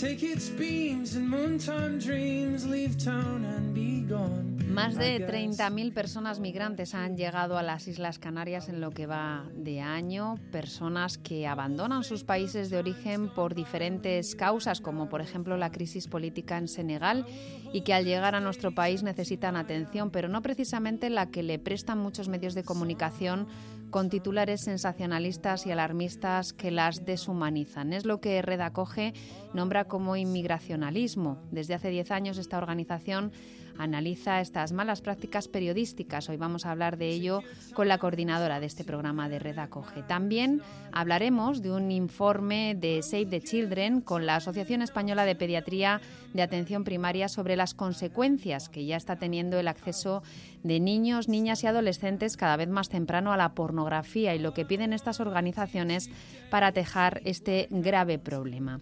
Take its beams and moontime dreams, leave town and be gone. Más de 30.000 personas migrantes han llegado a las Islas Canarias en lo que va de año, personas que abandonan sus países de origen por diferentes causas, como por ejemplo la crisis política en Senegal, y que al llegar a nuestro país necesitan atención, pero no precisamente la que le prestan muchos medios de comunicación con titulares sensacionalistas y alarmistas que las deshumanizan. Es lo que Red Acoge nombra como inmigracionalismo. Desde hace 10 años esta organización analiza estas malas prácticas periodísticas. Hoy vamos a hablar de ello con la coordinadora de este programa de Red Acoge. También hablaremos de un informe de Save the Children con la Asociación Española de Pediatría de Atención Primaria sobre las consecuencias que ya está teniendo el acceso de niños, niñas y adolescentes cada vez más temprano a la pornografía y lo que piden estas organizaciones para tejar este grave problema.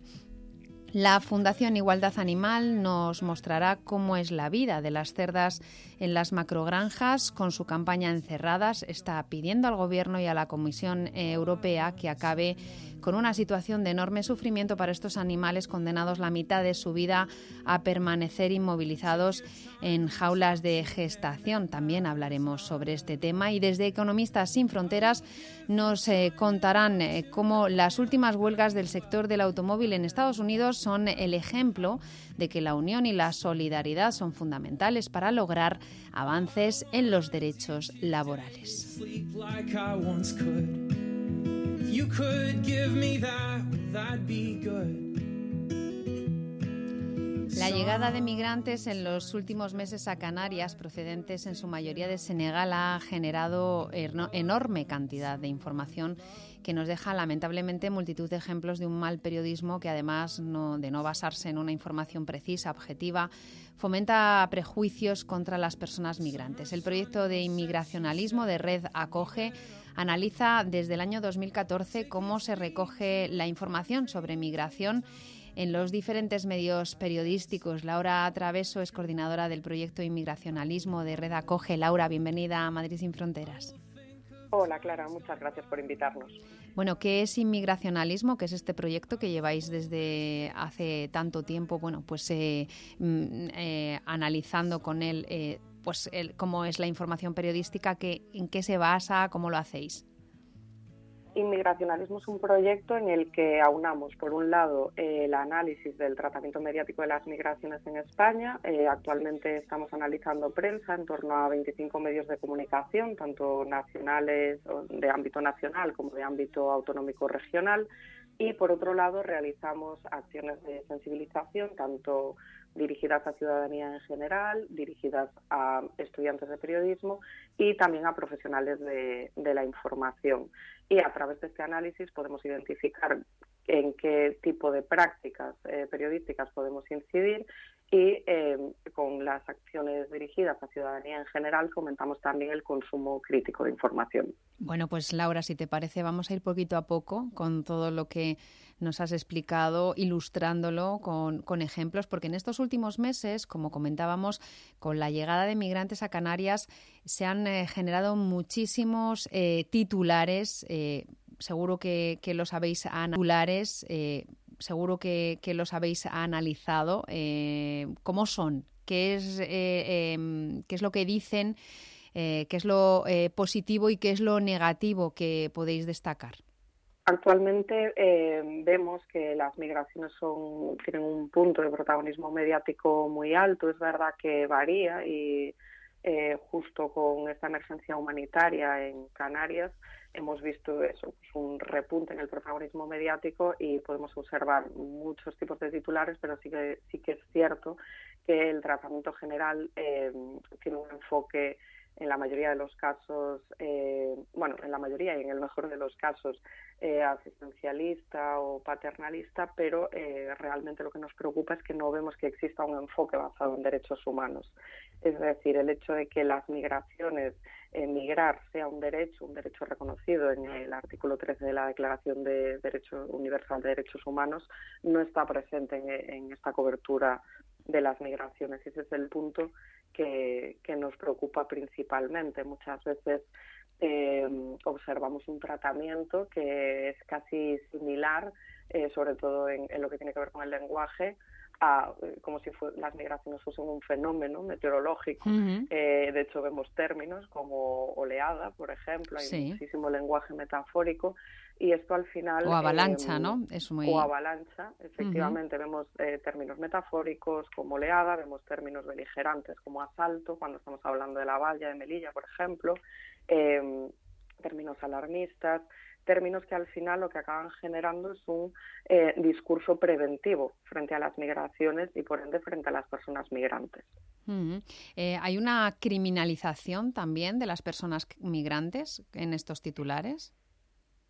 La Fundación Igualdad Animal nos mostrará cómo es la vida de las cerdas en las macrogranjas. Con su campaña Encerradas está pidiendo al Gobierno y a la Comisión Europea que acabe con una situación de enorme sufrimiento para estos animales condenados la mitad de su vida a permanecer inmovilizados en jaulas de gestación. También hablaremos sobre este tema y desde Economistas sin Fronteras nos eh, contarán eh, cómo las últimas huelgas del sector del automóvil en Estados Unidos son el ejemplo de que la unión y la solidaridad son fundamentales para lograr avances en los derechos laborales. La llegada de migrantes en los últimos meses a Canarias, procedentes en su mayoría de Senegal, ha generado enorme cantidad de información que nos deja lamentablemente multitud de ejemplos de un mal periodismo que además de no basarse en una información precisa, objetiva, fomenta prejuicios contra las personas migrantes. El proyecto de inmigracionalismo de Red Acoge analiza desde el año 2014 cómo se recoge la información sobre migración en los diferentes medios periodísticos. Laura Traveso es coordinadora del proyecto Inmigracionalismo de Red Acoge. Laura, bienvenida a Madrid sin Fronteras. Hola Clara, muchas gracias por invitarnos. Bueno, ¿qué es inmigracionalismo? ¿Qué es este proyecto que lleváis desde hace tanto tiempo? Bueno, pues eh, mm, eh, analizando con él eh, pues cómo es la información periodística, que, en qué se basa, cómo lo hacéis. Inmigracionalismo es un proyecto en el que aunamos, por un lado, el análisis del tratamiento mediático de las migraciones en España. Eh, actualmente estamos analizando prensa en torno a 25 medios de comunicación, tanto nacionales, de ámbito nacional como de ámbito autonómico regional. Y, por otro lado, realizamos acciones de sensibilización, tanto dirigidas a ciudadanía en general, dirigidas a estudiantes de periodismo y también a profesionales de, la información. Y a través de este análisis podemos identificar en qué tipo de prácticas eh, periodísticas podemos incidir y eh, con las acciones dirigidas a ciudadanía en general fomentamos también el consumo crítico de información. Bueno, pues Laura, si te parece, vamos a ir poquito a poco con todo lo que nos has explicado, ilustrándolo con, con ejemplos, porque en estos últimos meses, como comentábamos, con la llegada de migrantes a Canarias se han eh, generado muchísimos eh, titulares, seguro que, que los habéis titulares seguro que, los habéis analizado. Eh, ¿Cómo son? ¿Qué es, eh, em, ¿Qué es lo que dicen? Eh, ¿Qué es lo positivo y qué es lo negativo que podéis destacar? Actualmente vemos que las migraciones son, tienen un punto de protagonismo mediático muy alto. Es verdad que varía y justo con esta emergencia humanitaria en Canarias hemos visto eso, pues un repunte en el protagonismo mediático y podemos observar muchos tipos de titulares, pero sí que, sí que es cierto que el tratamiento general eh, tiene un enfoque en la mayoría de los casos, eh, bueno, en la mayoría y en el mejor de los casos, eh, asistencialista o paternalista, pero eh, realmente lo que nos preocupa es que no vemos que exista un enfoque basado en derechos humanos. Es decir, el hecho de que las migraciones, migrar sea un derecho, un derecho reconocido en el artículo 13 de la Declaración de Derecho Universal de Derechos Humanos, no está presente en, esta cobertura de las migraciones. Ese es el punto que, nos preocupa principalmente. Muchas veces eh, observamos un tratamiento que es casi similar, eh, sobre todo en, lo que tiene que ver con el lenguaje, a, eh, como si las migraciones fuesen un fenómeno meteorológico. de hecho, vemos términos como oleada, por ejemplo, hay muchísimo lenguaje metafórico y esto al final... O avalancha, em, ¿no? Es muy... O avalancha, efectivamente. Vemos eh, términos metafóricos como oleada, vemos términos beligerantes como asalto, cuando estamos hablando de la valla de Melilla, por ejemplo, em, términos alarmistas, términos que al final lo que acaban generando es un eh, discurso preventivo frente a las migraciones y por ende frente a las personas migrantes. Eh, ¿Hay una criminalización también de las personas migrantes en estos titulares?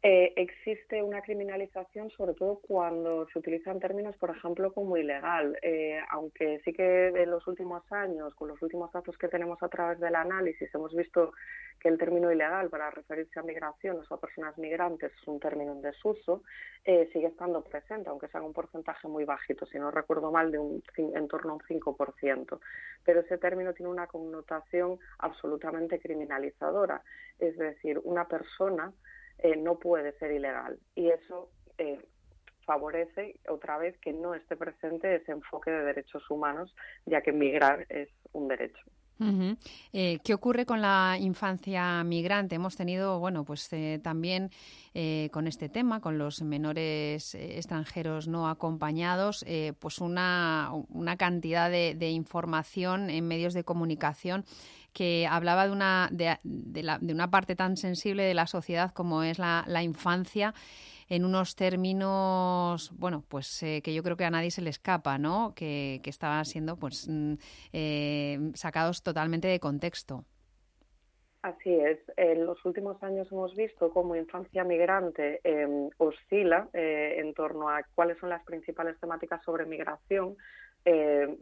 Eh, existe una criminalización sobre todo cuando se utilizan términos, por ejemplo, como ilegal, eh, aunque sí que en los últimos años, con los últimos datos que tenemos a través del análisis, hemos visto que el término ilegal para referirse a migraciones o a personas migrantes es un término en desuso, eh, sigue estando presente, aunque sea un porcentaje muy bajito, si no recuerdo mal, de un, en torno a un 5%. Pero ese término tiene una connotación absolutamente criminalizadora, es decir, una persona eh, no puede ser ilegal. Y eso eh, favorece otra vez que no esté presente ese enfoque de derechos humanos, ya que migrar es un derecho. Eh, ¿Qué ocurre con la infancia migrante? Hemos tenido, bueno, pues también con este tema, con los menores extranjeros no acompañados, pues una, una cantidad de, información en medios de comunicación que hablaba de una, de, de, una parte tan sensible de la sociedad como es la, la infancia en unos términos, bueno, pues eh, que yo creo que a nadie se le escapa, ¿no? Que, que estaban siendo, pues, mm, eh, sacados totalmente de contexto. Así es. En los últimos años hemos visto cómo infancia migrante em, oscila eh, en torno a cuáles son las principales temáticas sobre migración.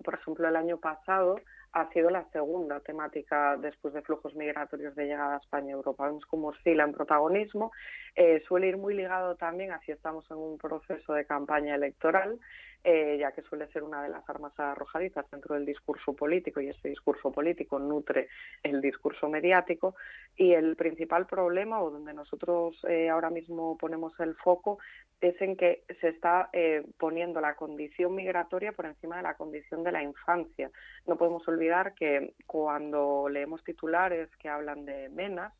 por ejemplo, el año pasado ha sido la segunda temática después de flujos migratorios de llegada a España y Europa. Vemos cómo oscila en protagonismo. Eh, suele ir muy ligado también a si estamos en un proceso de campaña electoral eh, ya que suele ser una de las armas arrojadizas dentro del discurso político y ese discurso político nutre el discurso mediático. Y el principal problema, o donde nosotros eh, ahora mismo ponemos el foco, es en que se está eh, poniendo la condición migratoria por encima de la condición de la infancia. No podemos olvidar que cuando leemos titulares que hablan de menas,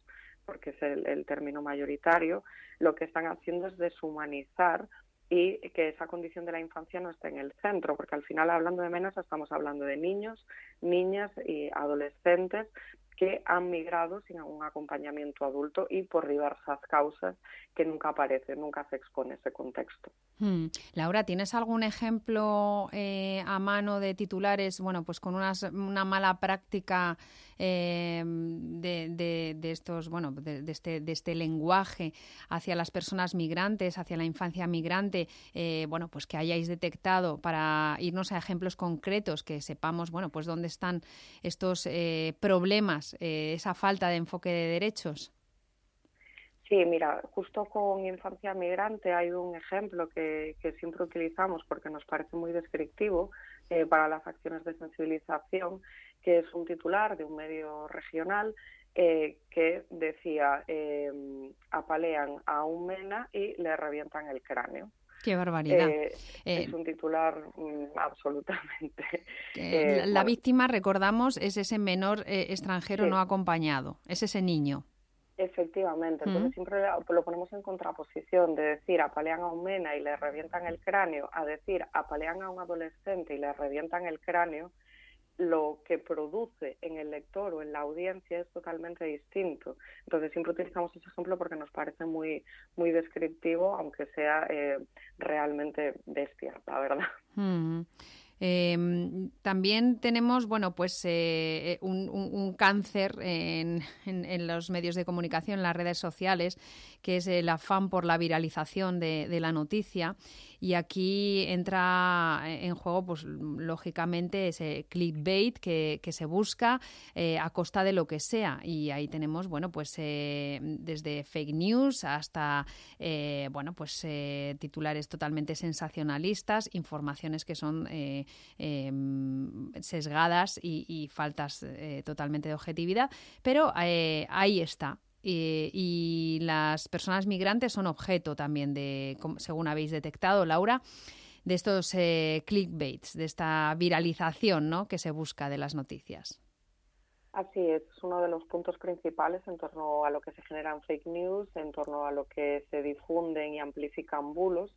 porque es el término mayoritario, lo que están haciendo es deshumanizar y que esa condición de la infancia no esté en el centro, porque al final hablando de menos estamos hablando de niños, niñas y adolescentes que han migrado sin algún acompañamiento adulto y por diversas causas que nunca aparece, nunca se expone ese contexto. Hmm. Laura, ¿tienes algún ejemplo eh, a mano de titulares, bueno, pues con una mala práctica eh, de, estos, bueno, de, este, de este lenguaje hacia las personas migrantes, hacia la infancia migrante, eh, bueno, pues que hayáis detectado para irnos a ejemplos concretos, que sepamos, bueno, pues dónde están estos problemas, esa falta de enfoque de derechos? Sí, mira, justo con infancia migrante hay un ejemplo que, siempre utilizamos porque nos parece muy descriptivo eh, para las acciones de sensibilización, que es un titular de un medio regional eh, que decía em, apalean a un mena y le revientan el cráneo. Qué barbaridad. Eh, es un titular mm, absolutamente. la víctima, recordamos, es ese menor extranjero no acompañado, es ese niño. Efectivamente, entonces siempre lo ponemos en contraposición de decir apalean a un mena y le revientan el cráneo a decir apalean a un adolescente y le revientan el cráneo, lo que produce en el lector o en la audiencia es totalmente distinto. Entonces siempre utilizamos ese ejemplo porque nos parece muy muy descriptivo, aunque sea eh, realmente bestia, la verdad. Em, también tenemos, bueno, pues eh, un, cáncer en, los medios de comunicación, en las redes sociales, que es el afán por la viralización de la noticia y aquí entra en juego, pues lógicamente, ese clickbait que, que se busca eh, a costa de lo que sea. Y ahí tenemos, bueno, pues eh, desde fake news hasta, eh, bueno, pues titulares totalmente sensacionalistas, informaciones que son em, sesgadas y, y faltas totalmente de objetividad. Pero ahí está. Eh, y las personas migrantes son objeto también de, según habéis detectado, Laura, de estos eh, clickbaits, de esta viralización ¿no? que se busca de las noticias. Así es, es uno de los puntos principales en torno a lo que se generan fake news, en torno a lo que se difunden y amplifican bulos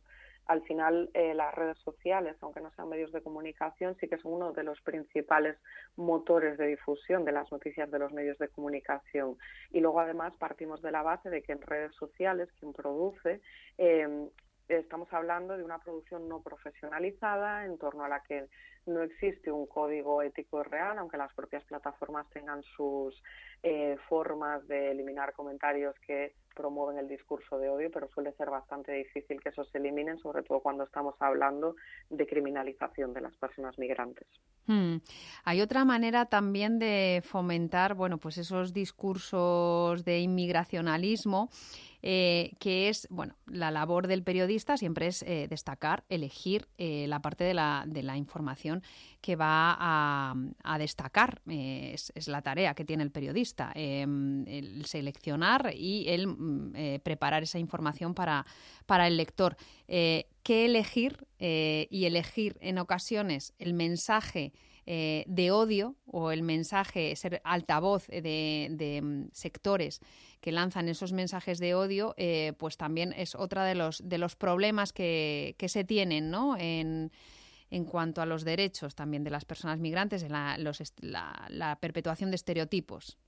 al final eh, las redes sociales, aunque no sean medios de comunicación, sí que son uno de los principales motores de difusión de las noticias de los medios de comunicación. Y luego además partimos de la base de que en redes sociales quien produce eh, estamos hablando de una producción no profesionalizada en torno a la que no existe un código ético real, aunque las propias plataformas tengan sus eh, formas de eliminar comentarios que promueven el discurso de odio, pero suele ser bastante difícil que esos se eliminen, sobre todo cuando estamos hablando de criminalización de las personas migrantes. Hmm. Hay otra manera también de fomentar, bueno, pues esos discursos de inmigracionalismo eh, que es, bueno, la labor del periodista siempre es eh, destacar, elegir eh, la parte de la, de la, información que va a, destacar. Es, la tarea que tiene el periodista, em, el seleccionar y el mm, preparar esa información para, para el lector. ¿Qué elegir? y elegir en ocasiones el mensaje de odio o el mensaje, ser altavoz de, mm, sectores que lanzan esos mensajes de odio, eh, pues también es otra de los, de los problemas que, que se tienen, ¿no? En, en cuanto a los derechos también de las personas migrantes, en la, los, la, la perpetuación de estereotipos.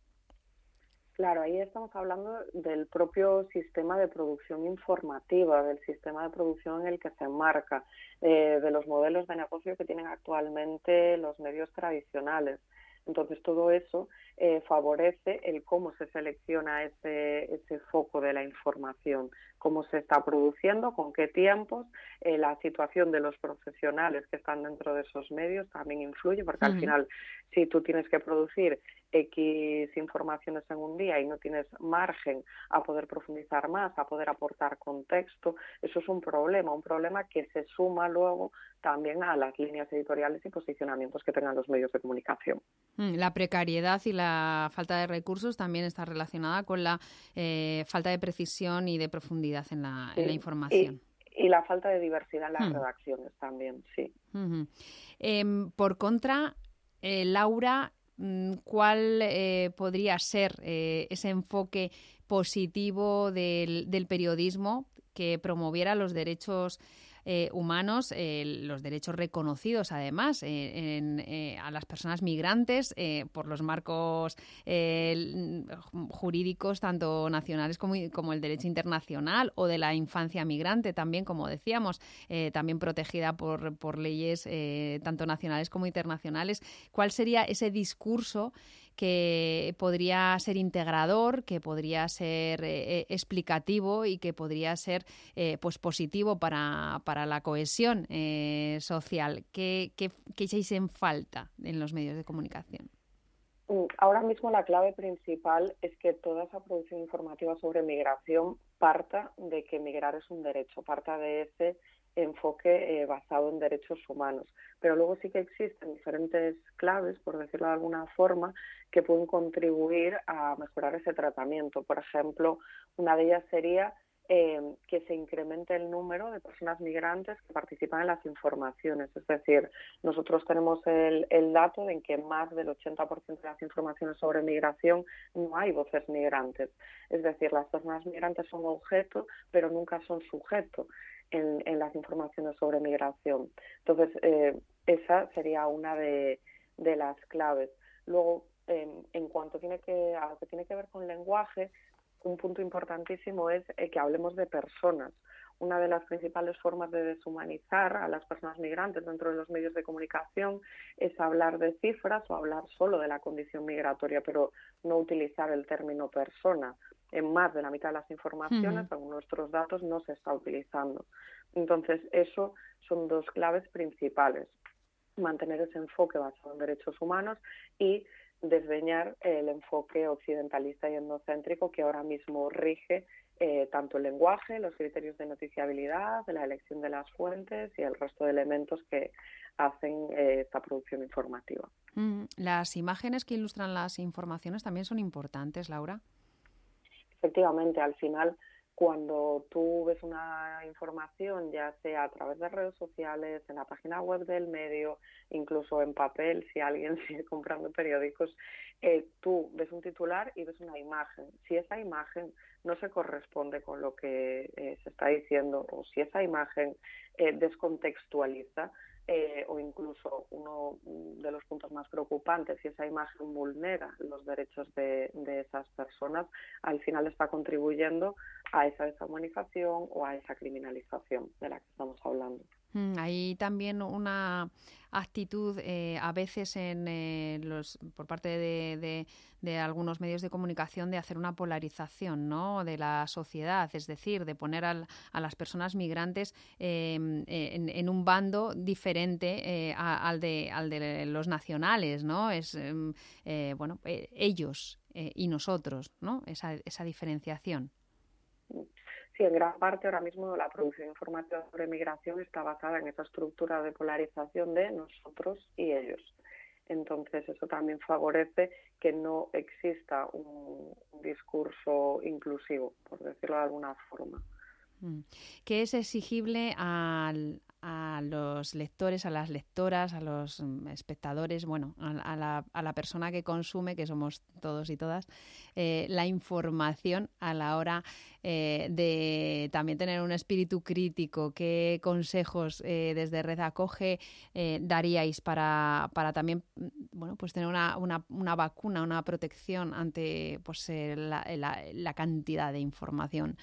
Claro, ahí estamos hablando del propio sistema de producción informativa, del sistema de producción en el que se enmarca, eh, de los modelos de negocio que tienen actualmente los medios tradicionales. Entonces, todo eso eh, favorece el cómo se selecciona ese, ese foco de la información, cómo se está produciendo, con qué tiempos, eh, la situación de los profesionales que están dentro de esos medios también influye, porque al final, si tú tienes que producir X informaciones en un día y no tienes margen a poder profundizar más, a poder aportar contexto, eso es un problema, un problema que se suma luego también a las líneas editoriales y posicionamientos que tengan los medios de comunicación. Mm, la precariedad y la falta de recursos también está relacionada con la eh, falta de precisión y de profundidad en la, información. Y, la falta de diversidad en las mm. redacciones también, sí. Em, por contra, eh, Laura, mm, ¿cuál eh, podría ser ese enfoque positivo del, periodismo que promoviera los derechos eh, humanos, eh, los derechos reconocidos además eh, a las personas migrantes por los marcos jurídicos tanto nacionales como, como, el derecho internacional o de la infancia migrante también, como decíamos, también protegida por, por leyes tanto nacionales como internacionales. ¿Cuál sería ese discurso? Que podría ser integrador, que podría ser eh, eh, explicativo y que podría ser eh, pues positivo para, para la cohesión social. ¿Qué, qué, qué echáis en falta en los medios de comunicación? Mm, ahora mismo la clave principal es que toda esa producción informativa sobre migración parta de que migrar es un derecho, parta de ese enfoque basado en derechos humanos. Pero luego sí que existen diferentes claves, por decirlo de alguna forma, que pueden contribuir a mejorar ese tratamiento. Por ejemplo, una de ellas sería eh, que se incremente el número de personas migrantes que participan en las informaciones. Es decir, nosotros tenemos el, el dato de que más del 80% de las informaciones sobre migración no hay voces migrantes. Es decir, las personas migrantes son objeto, pero nunca son sujeto en, las informaciones sobre migración. Entonces, eh, esa sería una de, las claves. Luego, en cuanto tiene que, a lo que tiene que ver con lenguaje, un punto importantísimo es eh, que hablemos de personas. Una de las principales formas de deshumanizar a las personas migrantes dentro de los medios de comunicación es hablar de cifras o hablar solo de la condición migratoria, pero no utilizar el término persona. En más de la mitad de las informaciones, según nuestros datos, no se está utilizando. Entonces, eso son dos claves principales. Mantener ese enfoque basado en derechos humanos y desdeñar el enfoque occidentalista y endocéntrico que ahora mismo rige eh, tanto el lenguaje, los criterios de noticiabilidad, la elección de las fuentes y el resto de elementos que hacen eh, esta producción informativa. Mm, las imágenes que ilustran las informaciones también son importantes, Laura. Efectivamente, al final cuando tú ves una información, ya sea a través de redes sociales, en la página web del medio, incluso en papel, si alguien sigue comprando periódicos, eh, tú ves un titular y ves una imagen. Si esa imagen no se corresponde con lo que eh, se está diciendo o si esa imagen eh, descontextualiza, eh, o incluso uno de los puntos más preocupantes, si esa imagen vulnera los derechos de, de esas personas, al final está contribuyendo a esa deshumanización o a esa criminalización de la que estamos hablando. Mm, hay también una actitud eh, a veces en, eh, por parte de, algunos medios de comunicación de hacer una polarización de la sociedad, es decir, de poner al, a las personas migrantes en, en, un bando diferente eh, al, de, al de los nacionales, ¿no? Es em, bueno ellos y nosotros, ¿no? Esa, esa diferenciación. Sí, en gran parte ahora mismo la producción informativa sobre migración está basada en esa estructura de polarización de nosotros y ellos. Entonces, eso también favorece que no exista un, discurso inclusivo, por decirlo de alguna forma. Mm. ¿Qué es exigible a los lectores, a las lectoras, a los mm, espectadores, bueno, a, la, persona que consume, que somos todos y todas, eh, la información a la hora eh, de también tener un espíritu crítico. ¿Qué consejos eh, desde Red Acoge daríais para, para también mm, bueno, pues tener una, una, una vacuna, una protección ante pues, la, cantidad de información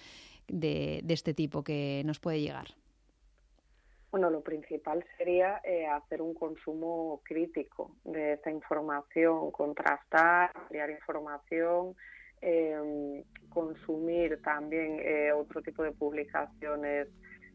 de, este tipo que nos puede llegar? Bueno, lo principal sería eh, hacer un consumo crítico de esta información, contrastar, ampliar información, eh, consumir también eh, otro tipo de publicaciones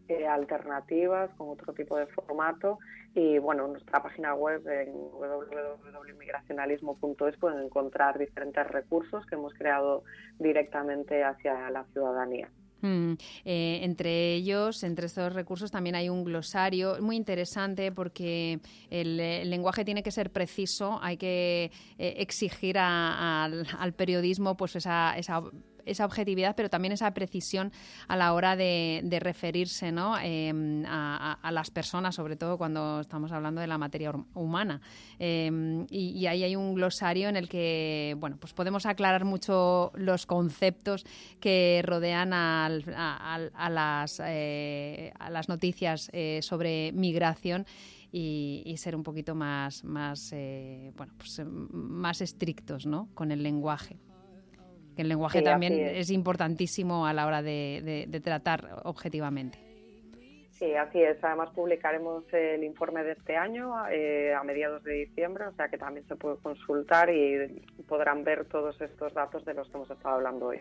eh, alternativas con otro tipo de formato y bueno, en nuestra página web en www.migracionalismo.es pueden encontrar diferentes recursos que hemos creado directamente hacia la ciudadanía. Mm, eh, entre ellos, entre estos recursos, también hay un glosario muy interesante porque el, lenguaje tiene que ser preciso, hay que eh, exigir al, al, periodismo pues esa, esa esa objetividad, pero también esa precisión a la hora de, referirse ¿no? Em, a, las personas, sobre todo cuando estamos hablando de la materia humana. Em, y, ahí hay un glosario en el que bueno, pues podemos aclarar mucho los conceptos que rodean a, las, eh, a las noticias eh, sobre migración. Y, ser un poquito más, eh, bueno, pues, más estrictos ¿no? con el lenguaje que el lenguaje también es. importantísimo a la hora de, tratar objetivamente. Sí, así es. Además publicaremos el informe de este año eh, a mediados de diciembre, o sea que también se puede consultar y podrán ver todos estos datos de los que hemos estado hablando hoy.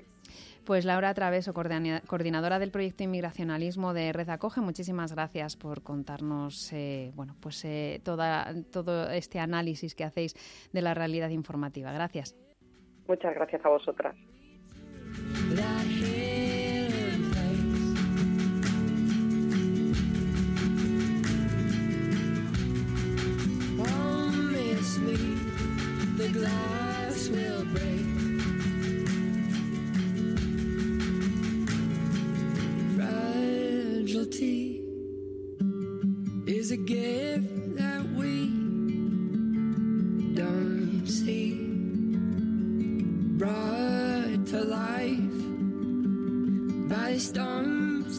Pues Laura Traveso, coordinadora del proyecto Inmigracionalismo de Red Acoge, muchísimas gracias por contarnos eh, bueno, pues, eh, toda, todo este análisis que hacéis de la realidad informativa. Gracias. Muchas gracias a vosotras.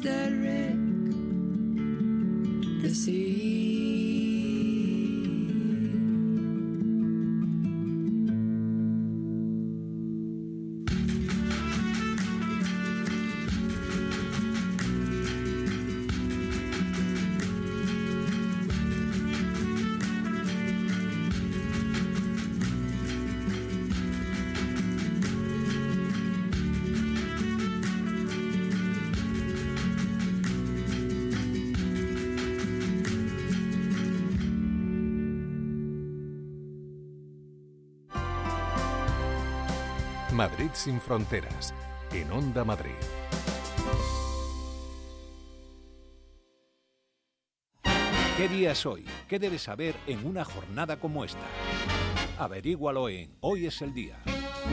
That Madrid sin fronteras, en Onda Madrid. ¿Qué día es hoy? ¿Qué debes saber en una jornada como esta? Averígualo en Hoy es el día.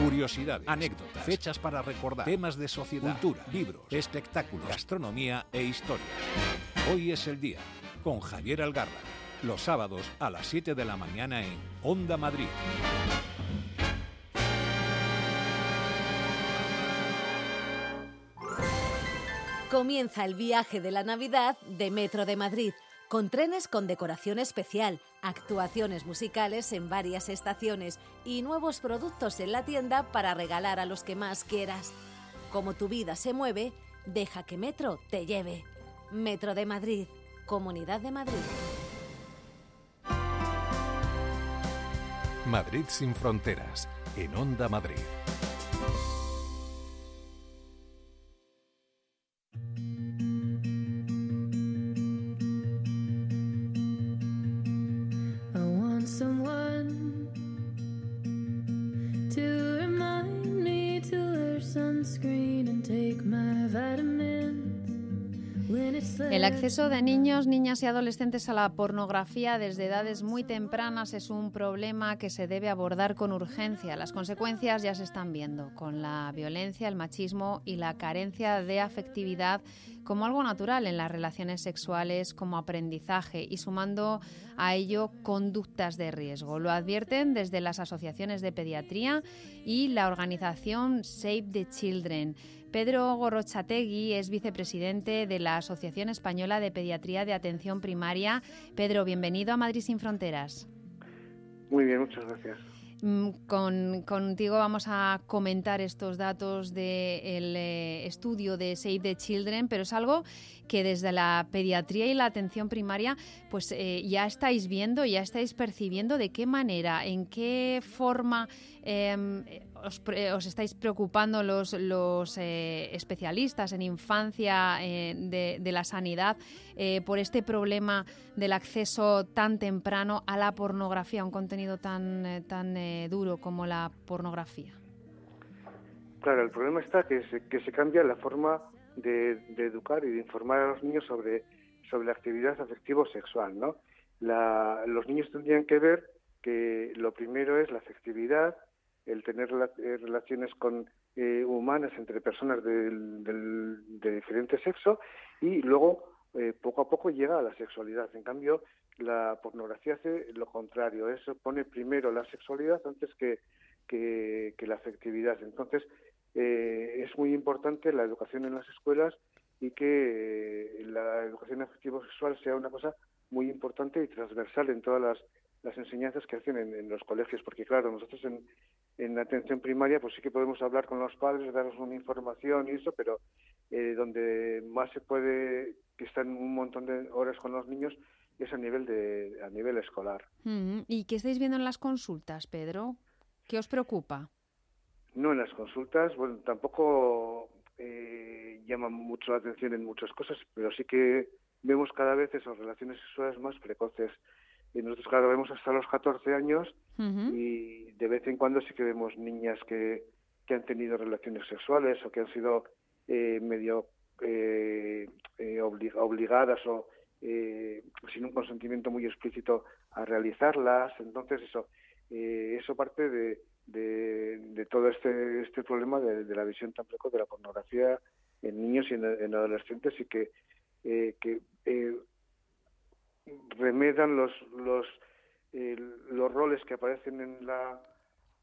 Curiosidades, anécdotas, fechas para recordar, temas de sociedad, cultura, libros, espectáculos, gastronomía e historia. Hoy es el día con Javier Algarra. Los sábados a las 7 de la mañana en Onda Madrid. Comienza el viaje de la Navidad de Metro de Madrid, con trenes con decoración especial, actuaciones musicales en varias estaciones y nuevos productos en la tienda para regalar a los que más quieras. Como tu vida se mueve, deja que Metro te lleve. Metro de Madrid, Comunidad de Madrid. Madrid sin fronteras, en Onda Madrid. Acceso de niños, niñas y adolescentes a la pornografía desde edades muy tempranas es un problema que se debe abordar con urgencia. Las consecuencias ya se están viendo, con la violencia, el machismo y la carencia de afectividad como algo natural en las relaciones sexuales, como aprendizaje y sumando a ello conductas de riesgo. Lo advierten desde las asociaciones de pediatría y la organización Save the Children. Pedro Gorrochategui es vicepresidente de la Asociación Española de Pediatría de Atención Primaria. Pedro, bienvenido a Madrid sin Fronteras. Muy bien, muchas gracias. Mm, con, contigo vamos a comentar estos datos del eh, estudio de Save the Children, pero es algo que desde la pediatría y la atención primaria pues eh, ya estáis viendo, ya estáis percibiendo de qué manera, en qué forma em, os, estáis preocupando los, los eh, especialistas en infancia de, de, la sanidad por este problema del acceso tan temprano a la pornografía, un contenido tan, tan duro como la pornografía? Claro, el problema está que se, cambia la forma de, educar y de informar a los niños sobre, sobre la actividad afectivo-sexual, ¿no? los niños tendrían que ver que lo primero es la afectividad, el tener eh, relaciones con eh, humanas entre personas de, de diferente sexo y luego eh, poco a poco llega a la sexualidad. En cambio, la pornografía hace lo contrario, eso pone primero la sexualidad antes que, que, la afectividad. Entonces, eh, es muy importante la educación en las escuelas y que la educación afectivo-sexual sea una cosa muy importante y transversal en todas las, las enseñanzas que hacen en, los colegios, porque claro, nosotros en, en atención primaria pues sí que podemos hablar con los padres, darles una información y eso, pero eh, donde más se puede, que están un montón de horas con los niños, es a nivel de a nivel escolar. ¿Y qué estáis viendo en las consultas, Pedro? ¿Qué os preocupa? No, en las consultas, bueno, tampoco eh, llaman mucho la atención en muchas cosas, pero sí que vemos cada vez esas relaciones sexuales más precoces. Y nosotros, claro, vemos hasta los 14 años y de vez en cuando sí que vemos niñas que, que han tenido relaciones sexuales o que han sido eh, medio eh, eh obligadas o eh, sin un consentimiento muy explícito a realizarlas. Entonces, eso, eh, eso parte de, de, todo este, este problema de, la visión tan precoz de la pornografía en niños y en, adolescentes y que, eh, que remedan los, los, los roles que aparecen en, la,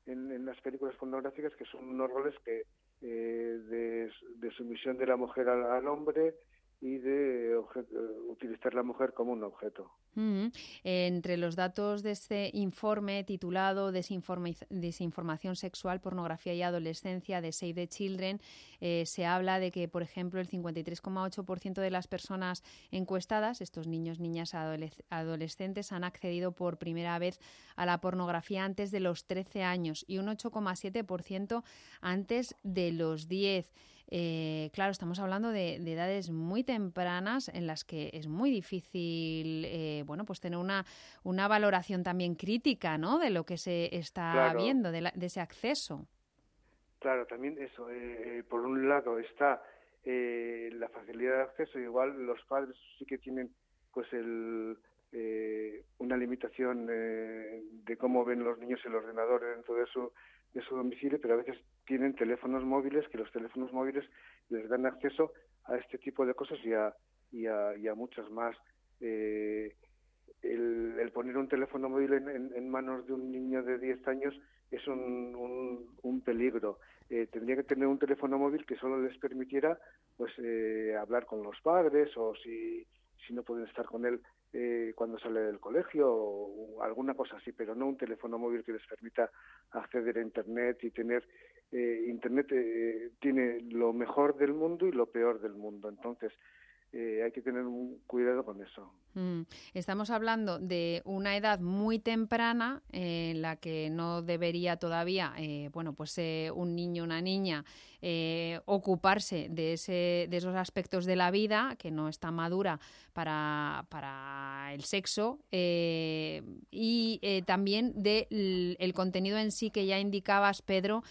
en, las películas pornográficas, que son unos roles que de, de sumisión de la mujer al hombre, y de utilizar la mujer como un objeto. Entre los datos de este informe titulado Desinformación sexual, pornografía y adolescencia de Save the Children, eh, se habla de que, por ejemplo, el 53,8% de las personas encuestadas, estos niños, niñas, adolescentes, han accedido por primera vez a la pornografía antes de los 13 años y un 8,7% antes de los 10. Eh, claro, estamos hablando de, edades muy tempranas en las que es muy difícil, eh, bueno, pues tener una, una valoración también crítica, ¿no? De lo que se está viendo, de, ese acceso. Claro, también eso. Eh, por un lado está la facilidad de acceso. Igual los padres sí que tienen pues el, una limitación de cómo ven los niños el ordenador dentro de su, de su domicilio, pero a veces tienen teléfonos móviles que los teléfonos móviles les dan acceso a este tipo de cosas y a, y a, muchas más. Eh, el, poner un teléfono móvil en, manos de un niño de 10 años es un, un, peligro. Eh, tendría que tener un teléfono móvil que solo les permitiera pues eh, hablar con los padres o si, no pueden estar con él cuando sale del colegio o, alguna cosa así, pero no un teléfono móvil que les permita acceder a Internet y tener Internet tiene lo mejor del mundo y lo peor del mundo. Entonces, eh, hay que tener un cuidado con eso. Mm. Estamos hablando de una edad muy temprana en la que no debería todavía, eh, bueno, pues eh, un niño, una niña, ocuparse de, ese, de esos aspectos de la vida, que no está madura para, para el sexo, y también del el contenido en sí que ya indicabas, Pedro,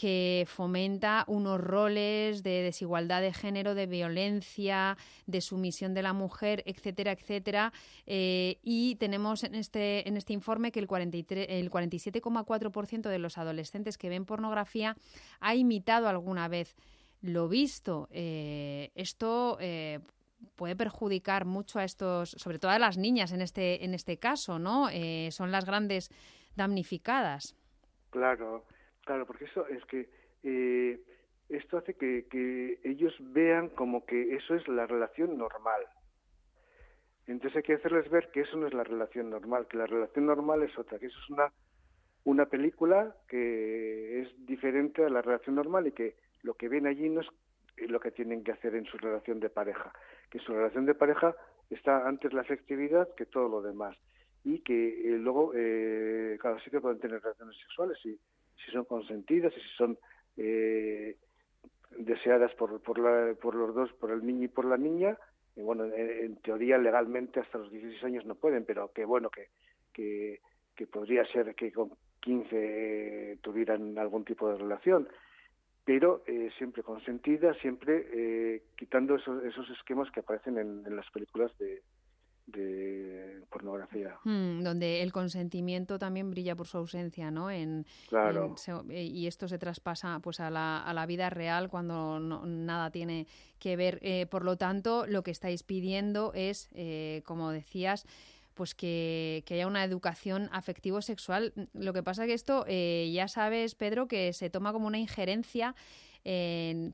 que fomenta unos roles de desigualdad de género, de violencia, de sumisión de la mujer, etcétera, etcétera. Eh, y tenemos en este, en este informe que el, 43, el 47,4% de los adolescentes que ven pornografía ha imitado alguna vez lo visto. Eh, esto eh, puede perjudicar mucho a estos, sobre todo a las niñas en este, en este caso, ¿no? son las grandes damnificadas. Claro. Claro, porque eso es que eh, esto hace que, ellos vean como que eso es la relación normal. Entonces hay que hacerles ver que eso no es la relación normal, que la relación normal es otra, que eso es una, una película que es diferente a la relación normal y que lo que ven allí no es lo que tienen que hacer en su relación de pareja, que su relación de pareja está antes la afectividad que todo lo demás y que eh, luego, eh, claro, sí que pueden tener relaciones sexuales y si son consentidas y si son eh, deseadas por, por los dos, por el niño y por la niña. Bueno, en, teoría legalmente hasta los 16 años no pueden, pero que bueno, que, que, podría ser que con 15 tuvieran algún tipo de relación. Pero eh, siempre consentida, siempre eh, quitando esos, esos esquemas que aparecen en las películas de, de pornografía. Hmm, donde el consentimiento también brilla por su ausencia, ¿no? En, claro. Eh, y esto se traspasa pues a la, a la vida real cuando nada tiene que ver. Eh, por lo tanto, lo que estáis pidiendo es, eh, como decías, pues que, haya una educación afectivo-sexual. Lo que pasa es que esto, ya sabes, Pedro, que se toma como una injerencia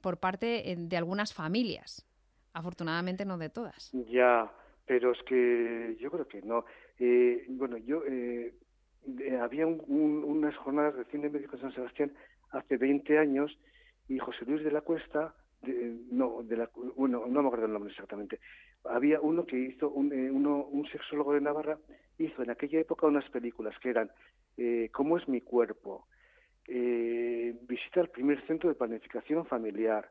por parte de algunas familias. Afortunadamente no de todas. Ya, pero es que yo creo que no. Eh, bueno, yo eh, eh, había unas jornadas de cine médico en San Sebastián hace 20 años y José Luis de la Cuesta, no, de la, bueno, no me acuerdo el nombre exactamente, había uno que hizo, un, uno, un sexólogo de Navarra, hizo en aquella época unas películas que eran ¿Cómo es mi cuerpo? visita el primer centro de planificación familiar,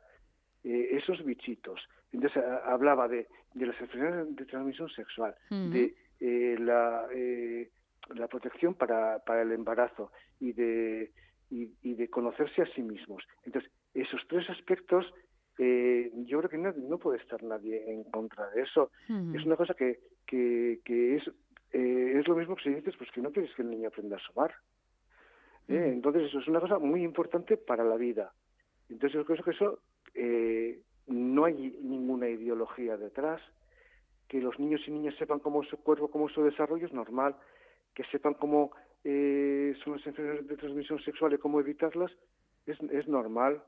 esos bichitos. Entonces hablaba de, de, las enfermedades de transmisión sexual, de eh, la, eh, la protección para, para el embarazo y de, y, de conocerse a sí mismos. Entonces, esos tres aspectos, eh, yo creo que no, no, puede estar nadie en contra de eso. Es una cosa que, que, que es, es lo mismo que si dices pues que no quieres que el niño aprenda a sumar. Entonces, eso es una cosa muy importante para la vida. Entonces, yo creo que eso no hay ninguna ideología detrás, que los niños y niñas sepan cómo es su cuerpo, cómo es su desarrollo es normal, que sepan cómo eh, son las enfermedades de transmisión sexual y cómo evitarlas es, normal,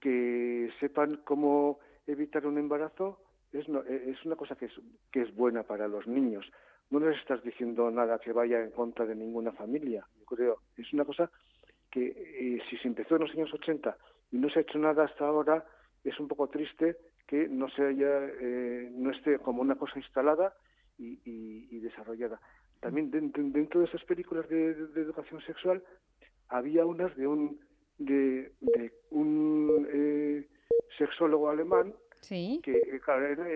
que sepan cómo evitar un embarazo es, es una cosa que es, que es buena para los niños. No les estás diciendo nada que vaya en contra de ninguna familia, yo creo. Es una cosa que eh, si se empezó en los años 80 y no se ha hecho nada hasta ahora, es un poco triste que no se haya, eh, no esté como una cosa instalada y, desarrollada. También dentro, de esas películas de, educación sexual había unas de un de, un eh, sexólogo alemán ¿Sí? que eh, claro, eran,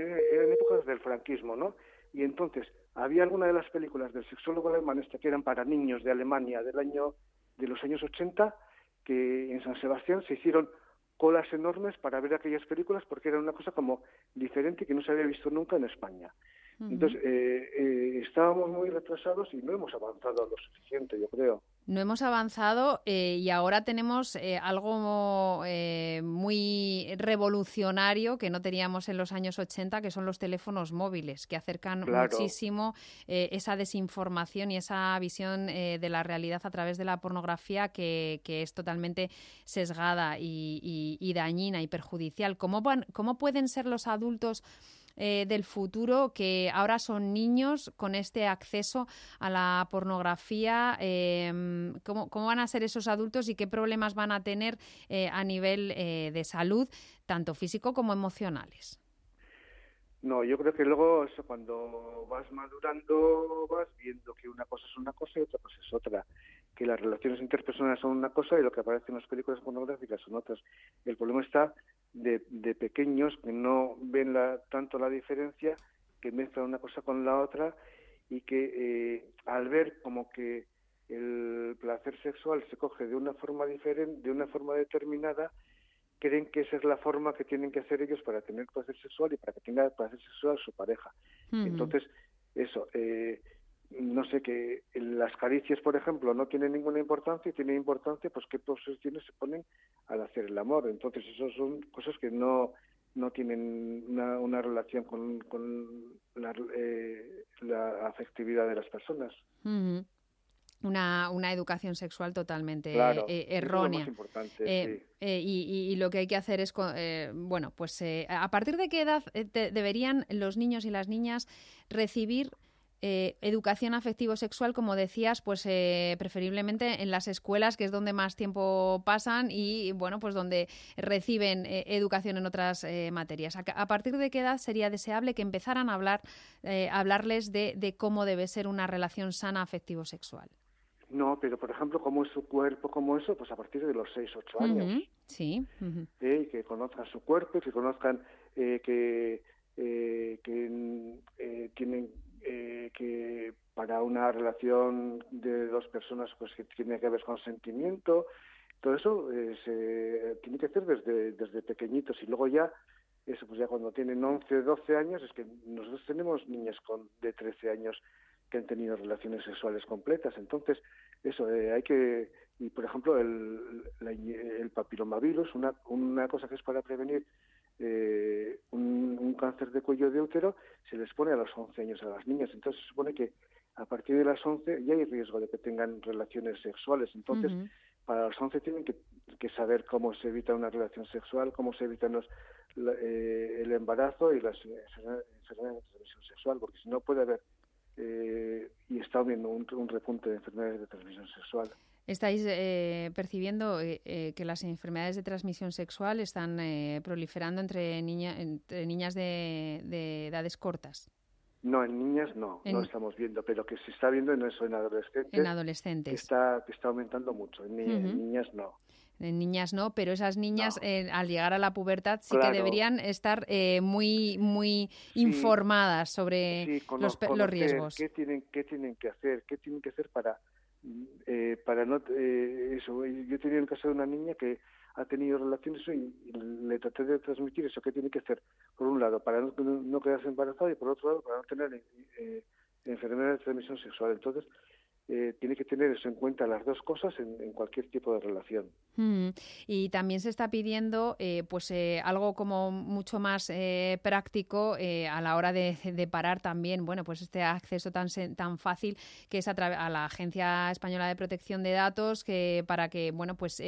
épocas del franquismo, ¿no? Y entonces había alguna de las películas del sexólogo alemán este que eran para niños de Alemania del año de los años 80 que en San Sebastián se hicieron colas enormes para ver aquellas películas porque era una cosa como diferente que no se había visto nunca en España. Entonces, eh, eh, estábamos muy retrasados y no hemos avanzado lo suficiente, yo creo. No hemos avanzado eh, y ahora tenemos algo muy revolucionario que no teníamos en los años 80, que son los teléfonos móviles, que acercan muchísimo esa desinformación y esa visión de la realidad a través de la pornografía que, es totalmente sesgada y, y, dañina y perjudicial. ¿Cómo, van, ¿Cómo pueden ser los adultos? Eh, del futuro que ahora son niños con este acceso a la pornografía. Em, ¿cómo, van a ser esos adultos y qué problemas van a tener eh, a nivel eh, de salud, tanto físico como emocionales? No, yo creo que luego eso, cuando vas madurando vas viendo que una cosa es una cosa y otra cosa es otra que las relaciones interpersonales son una cosa y lo que aparece en las películas pornográficas son otras. El problema está de, pequeños que no ven la, tanto la diferencia, que mezclan una cosa con la otra y que eh, al ver como que el placer sexual se coge de una forma diferente, de una forma determinada, creen que esa es la forma que tienen que hacer ellos para tener placer sexual y para que tenga placer sexual su pareja. Entonces, eso, eh, no sé, que las caricias, por ejemplo, no tienen ninguna importancia y tienen importancia, pues qué posiciones se ponen al hacer el amor. Entonces, eso son cosas que no, no tienen una, una relación con, con la, eh, la, afectividad de las personas. Una, una, educación sexual totalmente eh, errónea. Eh, y, y, lo que hay que hacer es, bueno, pues a partir de qué edad deberían los niños y las niñas recibir eh, educación afectivo-sexual, como decías, pues eh, preferiblemente en las escuelas, que es donde más tiempo pasan y, bueno, pues donde reciben eh, educación en otras materias. A, partir de qué edad sería deseable que empezaran a hablar, hablarles de, cómo debe ser una relación sana afectivo-sexual? No, pero por ejemplo, cómo es su cuerpo, cómo eso, pues a partir de los 6, 8 años. Sí. que conozcan su cuerpo, que conozcan que, que tienen eh, que para una relación de dos personas pues que tiene que haber consentimiento, todo eso eh, se tiene que hacer desde, desde pequeñitos. Y luego ya eso pues ya cuando tienen 11, 12 años, es que nosotros tenemos niñas con de 13 años que han tenido relaciones sexuales completas, entonces eso eh, hay que y por ejemplo el, el papilomavirus, una, una cosa que es para prevenir eh, un, cáncer de cuello de útero se les pone a los 11 años a las niñas. Entonces se supone que a partir de las 11 ya hay riesgo de que tengan relaciones sexuales. Entonces, para los 11 tienen que, saber cómo se evita una relación sexual, cómo se evita eh, el embarazo y las enfermedades de transmisión sexual, porque si no puede haber, eh, y está habiendo un, un repunte de enfermedades de transmisión sexual. Estáis eh, percibiendo eh, eh, que las enfermedades de transmisión sexual están proliferando entre, niña, entre niñas de, edades cortas. No, en niñas no, no estamos viendo, pero que se está viendo en eso, en adolescentes. En adolescentes. Que está, que está aumentando mucho, en, niñas no. En niñas no, pero esas niñas al llegar a la pubertad sí que deberían estar muy muy informadas sobre los, los, riesgos. ¿Qué tienen, ¿Qué tienen que hacer? ¿Qué tienen que hacer para eh, para no eh, eso yo tenía el caso de una niña que ha tenido relaciones y, le traté de transmitir eso que tiene que hacer por un lado para no, quedarse embarazada y por otro lado para no tener eh, enfermedades de transmisión sexual. Entonces eh, tiene que tener eso en cuenta las dos cosas en, cualquier tipo de relación. Mm. Y también se está pidiendo eh, pues eh, algo como mucho más práctico a la hora de, parar también bueno pues este acceso tan tan fácil que es a, a, la Agencia Española de Protección de Datos que para que bueno pues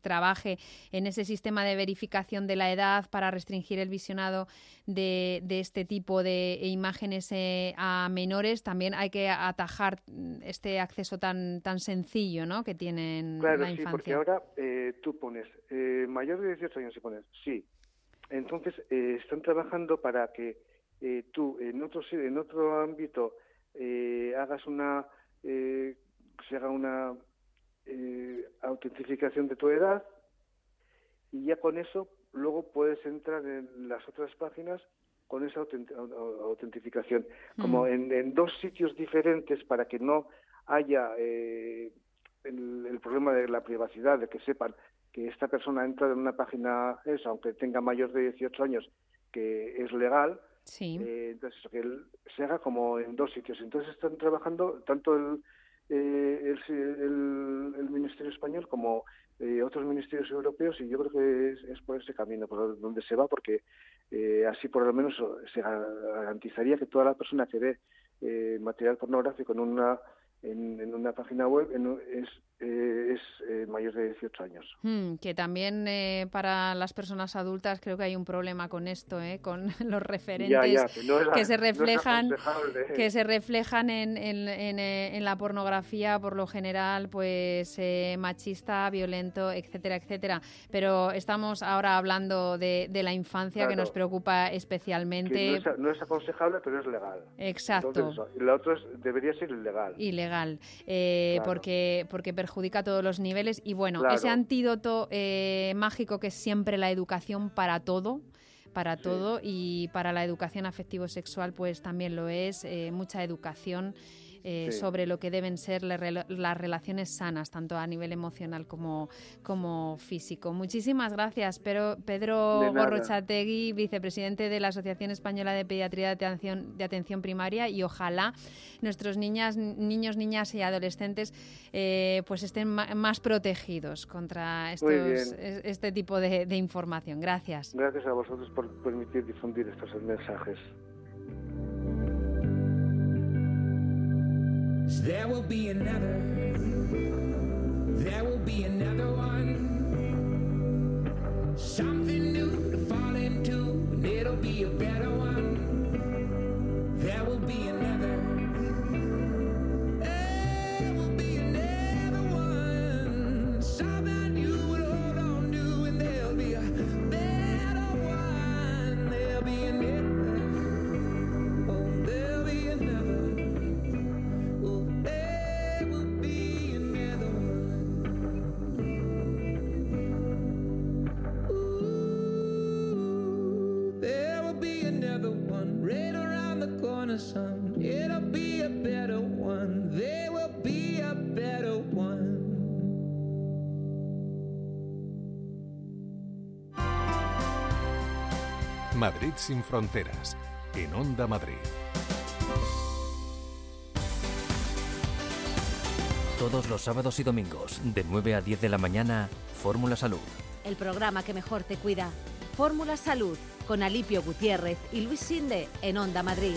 trabaje en ese sistema de verificación de la edad para restringir el visionado de, de este tipo de imágenes a menores también hay que atajar este acceso tan tan sencillo ¿no? que tienen claro, sí, porque ahora eh, tú pones eh, mayor de 18 años y pones sí. Entonces eh, están trabajando para que tú en otro en otro ámbito hagas una se haga una autentificación de tu edad y ya con eso luego puedes entrar en las otras páginas con esa autentificación, como mm. en, en, dos sitios diferentes para que no haya eh, el, problema de la privacidad, de que sepan que esta persona entra en una página esa, aunque tenga mayor de 18 años, que es legal, sí. Eh, entonces que se haga como en dos sitios. Entonces están trabajando tanto el, eh, el, el, Ministerio Español como eh, otros ministerios europeos y yo creo que es, por ese camino por donde se va porque eh, así por lo menos se garantizaría que toda la persona que ve eh, material pornográfico en una en, una página web es, eh, es eh, mayor de 18 años. Hmm, que también eh, para las personas adultas creo que hay un problema con esto, ¿eh? con los referentes que, se reflejan que se reflejan en, en, en, la pornografía por lo general pues machista, violento, etcétera, etcétera. Pero estamos ahora hablando de, de la infancia que nos preocupa especialmente. no, es, aconsejable, pero es legal. Exacto. la otra debería ser ilegal. Ilegal porque, porque perjudica a todos los niveles. Y bueno, ese antídoto eh, mágico que es siempre la educación para todo para todo y para la educación afectivo-sexual pues también lo es, eh, mucha educación eh, sobre lo que deben ser las relaciones sanas, tanto a nivel emocional como, como físico. Muchísimas gracias, Pedro, Pedro Gorrochategui, vicepresidente de la Asociación Española de Pediatría de Atención, de Atención Primaria, y ojalá nuestros niñas, niños, niñas y adolescentes eh, pues estén más protegidos contra estos, este tipo de, de información. Gracias. Gracias a vosotros por permitir difundir estos mensajes. There will be another. There will be another one. Something new to fall into, and it'll be a better one. There will be another. Madrid sin fronteras, en Onda Madrid. Todos los sábados y domingos, de 9 a 10 de la mañana, Fórmula Salud. El programa que mejor te cuida. Fórmula Salud, con Alipio Gutiérrez y Luis Sinde, en Onda Madrid.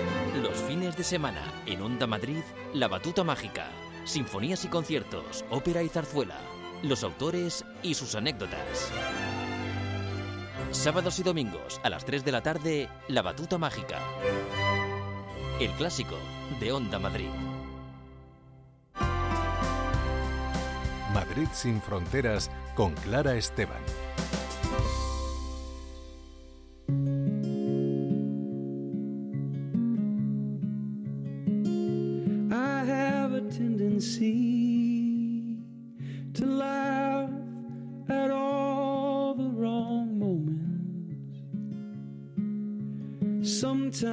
Los fines de semana en Onda Madrid, La Batuta Mágica sinfonías y conciertos, ópera y zarzuela, los autores y sus anécdotas. Sábados y domingos a las 3 de la tarde, La Batuta Mágica. El clásico de Onda Madrid. Madrid sin fronteras con Clara Esteban.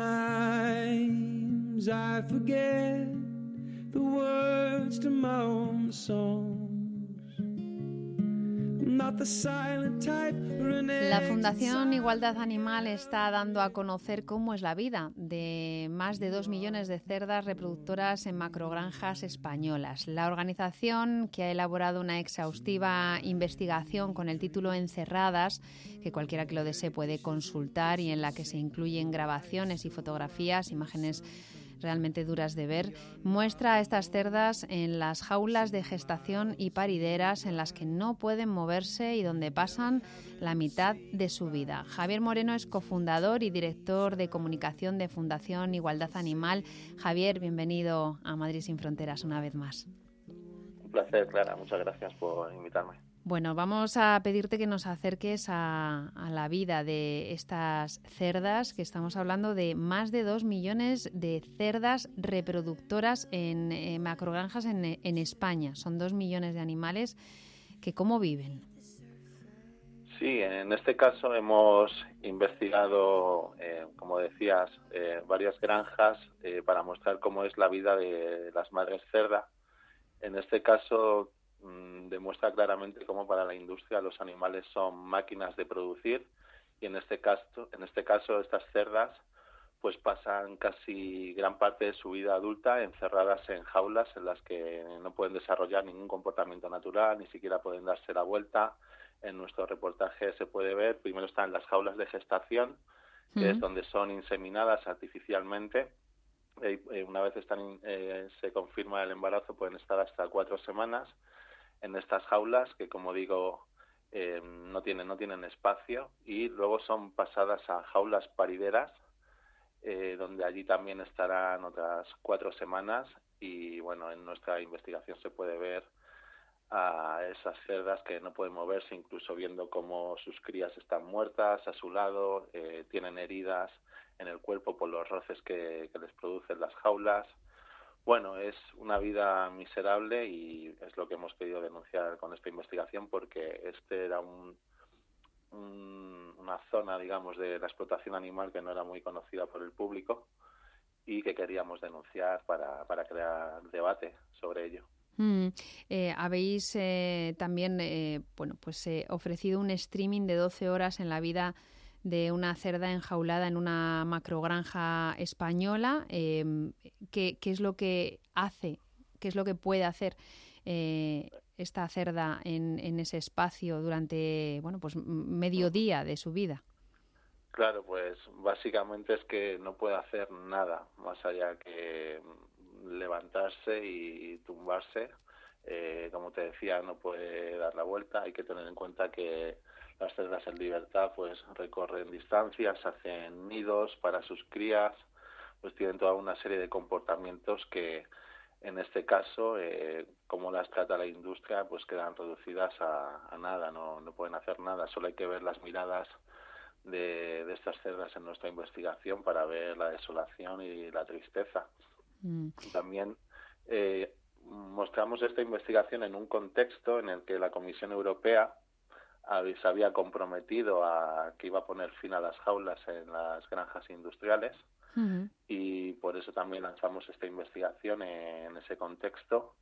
Times I forget the words to my own song. La Fundación Igualdad Animal está dando a conocer cómo es la vida de más de dos millones de cerdas reproductoras en macrogranjas españolas. La organización, que ha elaborado una exhaustiva investigación con el título Encerradas, que cualquiera que lo desee puede consultar y en la que se incluyen grabaciones y fotografías, imágenes realmente duras de ver, muestra a estas cerdas en las jaulas de gestación y parideras en las que no pueden moverse y donde pasan la mitad de su vida. Javier Moreno es cofundador y director de comunicación de Fundación Igualdad Animal. Javier, bienvenido a Madrid sin Fronteras una vez más. Un placer, Clara. Muchas gracias por invitarme. Bueno, vamos a pedirte que nos acerques a, la vida de estas cerdas, que estamos hablando de más de dos millones de cerdas reproductoras en, macrogranjas en, España. Son dos millones de animales que cómo viven. Sí, en este caso hemos investigado, eh, como decías, eh, varias granjas eh, para mostrar cómo es la vida de las madres cerdas. En este caso Mm, demuestra claramente cómo para la industria los animales son máquinas de producir y en este caso, en este caso estas cerdas pues pasan casi gran parte de su vida adulta encerradas en jaulas en las que no pueden desarrollar ningún comportamiento natural, ni siquiera pueden darse la vuelta. En nuestro reportaje se puede ver, primero están las jaulas de gestación, que es donde son inseminadas artificialmente. Eh, una vez están, eh, se confirma el embarazo, pueden estar hasta cuatro semanas en estas jaulas que, como digo, eh, no tienen no tienen espacio y luego son pasadas a jaulas parideras eh, donde allí también estarán otras cuatro semanas y bueno en nuestra investigación se puede ver a esas cerdas que no pueden moverse incluso viendo cómo sus crías están muertas a su lado eh, tienen heridas en el cuerpo por los roces que les producen las jaulas bueno, es una vida miserable y es lo que hemos querido denunciar con esta investigación porque este era un, una zona, digamos, de la explotación animal que no era muy conocida por el público y que queríamos denunciar para, para crear debate sobre ello. Mm, eh, habéis eh, también eh, bueno, pues, ofrecido un streaming de 12 horas en la vida de una cerda enjaulada en una macrogranja española. Em, ¿qué, es lo que hace, qué es lo que puede hacer eh, esta cerda en, en, ese espacio durante bueno, pues medio día de su vida? Claro, pues básicamente es que no puede hacer nada más allá que levantarse y tumbarse. Eh, como te decía, no puede dar la vuelta. Hay que tener en cuenta que las cerdas en libertad pues recorren distancias, hacen nidos para sus crías, pues tienen toda una serie de comportamientos que en este caso, eh, como las trata la industria, pues quedan reducidas a, nada, no, no pueden hacer nada, solo hay que ver las miradas de, de, estas cerdas en nuestra investigación para ver la desolación y la tristeza. Mm. También eh, mostramos esta investigación en un contexto en el que la Comisión Europea se había comprometido a que iba a poner fin a las jaulas en las granjas industriales y por eso también lanzamos esta investigación en ese contexto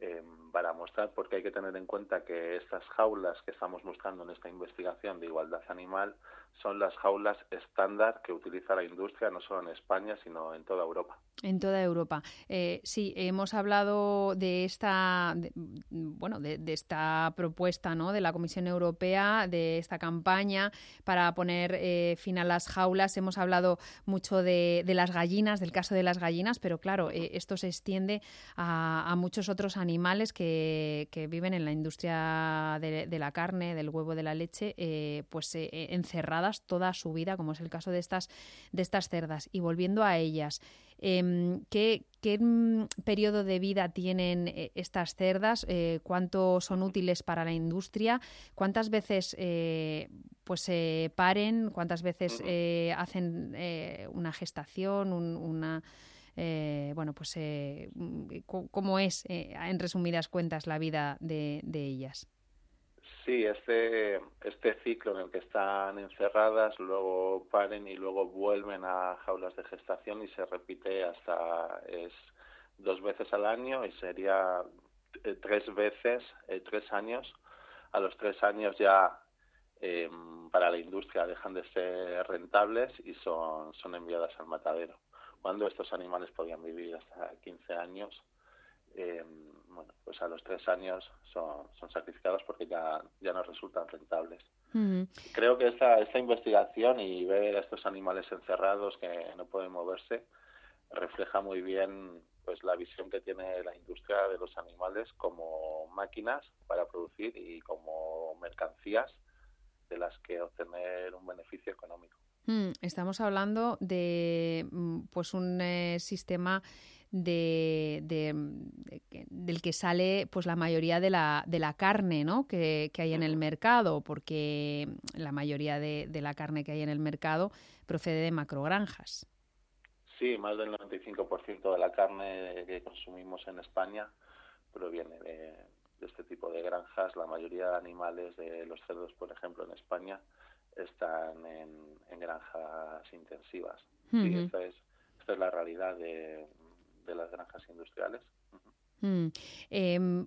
eh, para mostrar porque hay que tener en cuenta que estas jaulas que estamos mostrando en esta investigación de igualdad animal son las jaulas estándar que utiliza la industria no solo en España sino en toda Europa. En toda Europa. Eh, sí, hemos hablado de esta, bueno, de, esta propuesta, ¿no? De la Comisión Europea, de esta campaña para poner eh, fin a las jaulas. Hemos hablado mucho de, las gallinas, del caso de las gallinas, pero claro, eh, esto se extiende a, muchos otros animales que, viven en la industria de, de, la carne, del huevo, de la leche, pues toda su vida, como es el caso de estas, de estas cerdas. Y volviendo a ellas. Em, ¿qué, mm, periodo de vida tienen eh, estas cerdas? Eh, ¿Cuánto son útiles para la industria? ¿Cuántas veces eh, pues se paren? ¿Cuántas veces hacen una gestación? una bueno, pues cómo es, en resumidas cuentas, la vida de ellas. Sí, este, este ciclo en el que están encerradas, luego paren y luego vuelven a jaulas de gestación y se repite hasta es dos veces al año y sería eh, tres veces, eh, tres años. A los tres años ya em, para la industria dejan de ser rentables y son, son enviadas al matadero. Cuando estos animales podían vivir hasta 15 años, eh, bueno, pues a los tres años son, son sacrificados porque ya, ya no resultan rentables. Creo que esta, esta investigación y ver a estos animales encerrados que no pueden moverse refleja muy bien pues la visión que tiene la industria de los animales como máquinas para producir y como mercancías de las que obtener un beneficio económico. Hmm, estamos hablando de mm, pues un eh, sistema de, del que sale pues la mayoría de la, de la carne ¿no? que, hay en el mercado, porque la mayoría de, de la carne que hay en el mercado procede de macrogranjas. Sí, más del 95% de la carne que consumimos en España proviene de, este tipo de granjas. La mayoría de animales, de los cerdos, por ejemplo, en España, están en, granjas intensivas. Y esta es, esta es la realidad de, de las granjas industriales. Mm. Em,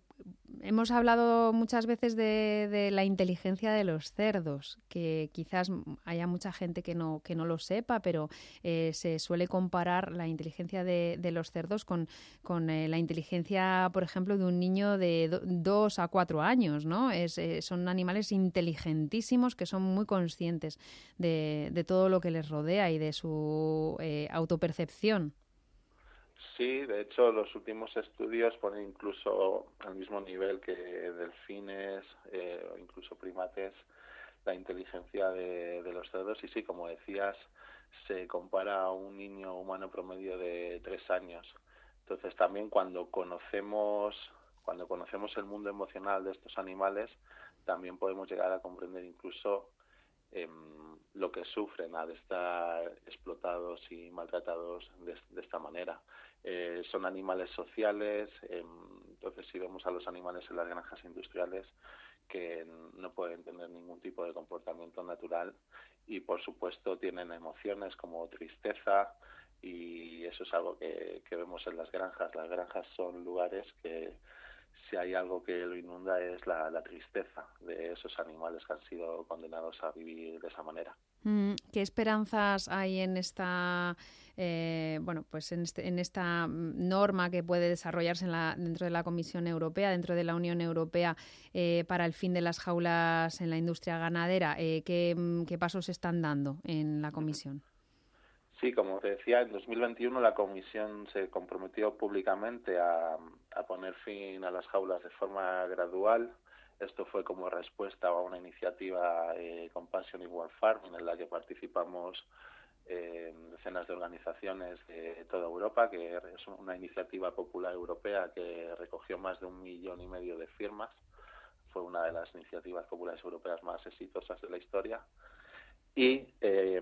hemos hablado muchas veces de, la inteligencia de los cerdos, que quizás haya mucha gente que no, que no lo sepa, pero eh, se suele comparar la inteligencia de, los cerdos con, eh, la inteligencia, por ejemplo, de un niño de dos a cuatro años, ¿no? Eh, son animales inteligentísimos que son muy conscientes de, de, todo lo que les rodea y de su autopercepción. Sí, de hecho los últimos estudios ponen incluso al mismo nivel que delfines eh, o incluso primates la inteligencia de, los cerdos y sí, como decías, se compara a un niño humano promedio de tres años. Entonces también cuando conocemos cuando conocemos el mundo emocional de estos animales, también podemos llegar a comprender incluso em, lo que sufren al estar explotados y maltratados de esta manera. Eh, son animales sociales, em, entonces si vemos a los animales en las granjas industriales que no pueden tener ningún tipo de comportamiento natural y por supuesto tienen emociones como tristeza y eso es algo que, que vemos en las granjas. Las granjas son lugares que si hay algo que lo inunda es la, tristeza de esos animales que han sido condenados a vivir de esa manera. Mm, ¿Qué esperanzas hay en esta, eh, bueno, pues en, este, en, esta norma que puede desarrollarse en la, dentro de la Comisión Europea, dentro de la Unión Europea, eh, para el fin de las jaulas en la industria ganadera? Eh, ¿qué, ¿Qué pasos están dando en la Comisión? Sí, como te decía, en 2021 la Comisión se comprometió públicamente a, poner fin a las jaulas de forma gradual. Esto fue como respuesta a una iniciativa eh, Compassion World Farming en la que participamos eh, decenas de organizaciones de toda Europa, que es una iniciativa popular europea que recogió más de un millón y medio de firmas. Fue una de las iniciativas populares europeas más exitosas de la historia. Y eh,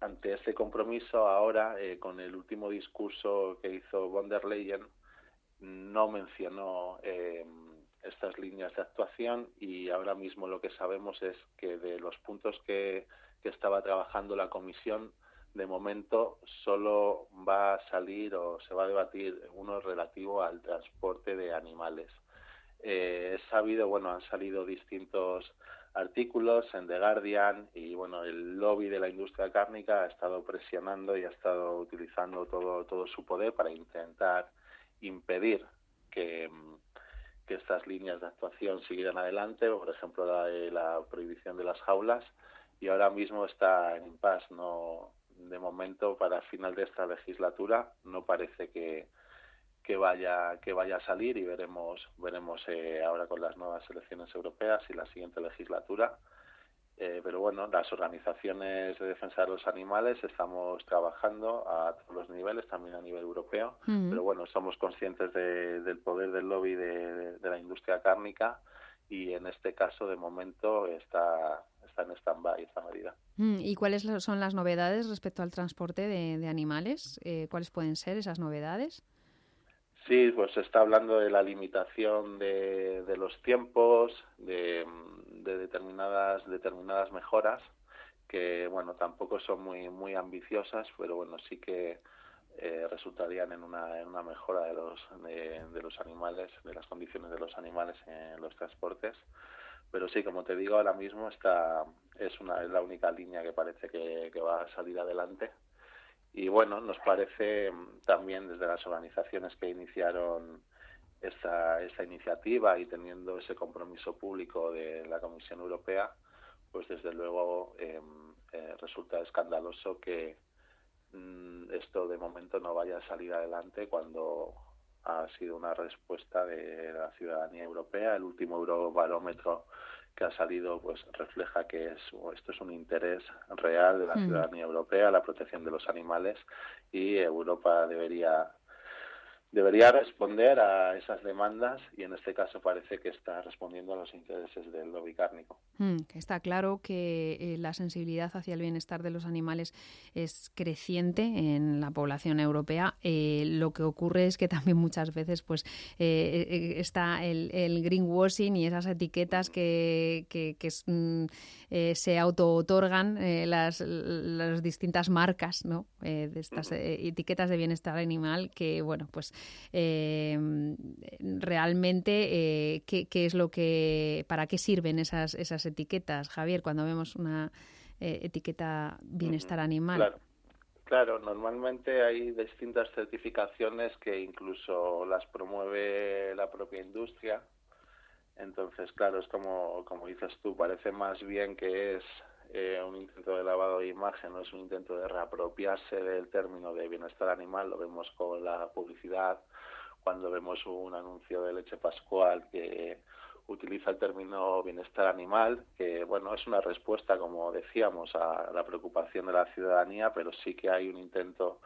ante ese compromiso, ahora, eh, con el último discurso que hizo von der Leyen, no mencionó eh, estas líneas de actuación y ahora mismo lo que sabemos es que de los puntos que, estaba trabajando la Comisión, de momento solo va a salir o se va a debatir uno relativo al transporte de animales. Eh, es sabido, bueno, han salido distintos artículos en The Guardian y bueno, el lobby de la industria cárnica ha estado presionando y ha estado utilizando todo, todo su poder para intentar impedir que, que estas líneas de actuación siguieran adelante, por ejemplo la, la prohibición de las jaulas y ahora mismo está en paz, no de momento para final de esta legislatura no parece que, que vaya que vaya a salir y veremos veremos eh, ahora con las nuevas elecciones europeas y la siguiente legislatura eh, pero bueno las organizaciones de defensa de los animales estamos trabajando a todos los niveles también a nivel europeo pero bueno somos conscientes del poder del lobby de, la industria cárnica y en este caso de momento está está en stand-by esta medida. ¿Y cuáles son las novedades respecto al transporte de, animales? Eh, ¿Cuáles pueden ser esas novedades? Sí, pues se está hablando de la limitación de, de los tiempos, de, determinadas determinadas mejoras que bueno tampoco son muy muy ambiciosas, pero bueno sí que eh, resultarían en una, en una mejora de los de, los animales, de las condiciones de los animales en los transportes. Pero sí, como te digo, ahora mismo esta es una es la única línea que parece que, que va a salir adelante y bueno, nos parece mm, también desde las organizaciones que iniciaron esta, esta iniciativa y teniendo ese compromiso público de la Comisión Europea, pues desde luego em, eh, resulta escandaloso que mm, esto de momento no vaya a salir adelante cuando ha sido una respuesta de la ciudadanía europea. El último eurobarómetro que ha salido pues refleja que es, esto es un interés real de la mm. ciudadanía europea, la protección de los animales y Europa debería debería responder a esas demandas y en este caso parece que está respondiendo a los intereses del lobby cárnico. Mm, está claro que eh, la sensibilidad hacia el bienestar de los animales es creciente en la población europea. Eh, lo que ocurre es que también muchas veces pues eh, está el, greenwashing y esas etiquetas que, que, mm, se auto-otorgan las, las, distintas marcas ¿no? de estas etiquetas de bienestar animal que, bueno, pues eh, realmente eh, ¿qué, es lo que, para qué sirven esas, esas etiquetas, Javier, cuando vemos una eh, etiqueta bienestar animal. Claro. Claro, normalmente hay distintas certificaciones que incluso las promueve la propia industria. Entonces, claro, es como, como dices tú, parece más bien que es eh, un intento de lavado de imagen, no es un intento de reapropiarse del término de bienestar animal, lo vemos con la publicidad, cuando vemos un anuncio de leche pascual que utiliza el término bienestar animal, que bueno, es una respuesta, como decíamos, a la preocupación de la ciudadanía, pero sí que hay un intento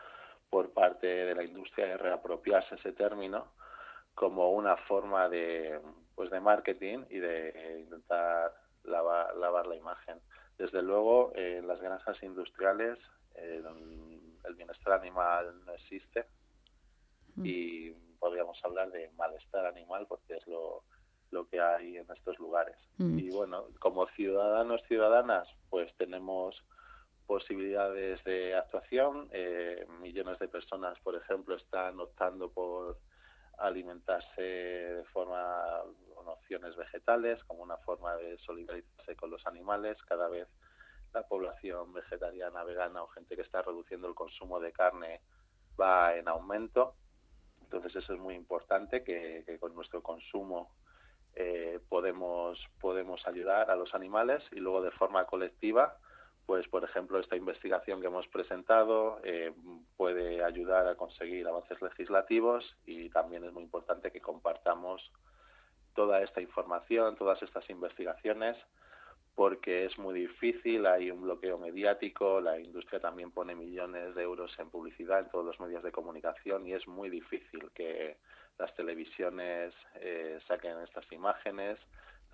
por parte de la industria de reapropiarse ese término como una forma de pues de marketing y de intentar lavar, lavar la imagen. Desde luego, en las granjas industriales eh, el bienestar animal no existe mm. y podríamos hablar de malestar animal porque es lo, lo que hay en estos lugares. Mm. Y bueno, como ciudadanos, ciudadanas, pues tenemos posibilidades de actuación. Eh, millones de personas, por ejemplo, están optando por alimentarse de forma con opciones vegetales como una forma de solidarizarse con los animales. Cada vez la población vegetariana, vegana o gente que está reduciendo el consumo de carne va en aumento. Entonces eso es muy importante que, con nuestro consumo eh, podemos podemos ayudar a los animales y luego de forma colectiva pues por ejemplo esta investigación que hemos presentado eh, puede ayudar a conseguir avances legislativos y también es muy importante que compartamos toda esta información, todas estas investigaciones, porque es muy difícil, hay un bloqueo mediático, la industria también pone millones de euros en publicidad en todos los medios de comunicación y es muy difícil que las televisiones eh, saquen estas imágenes,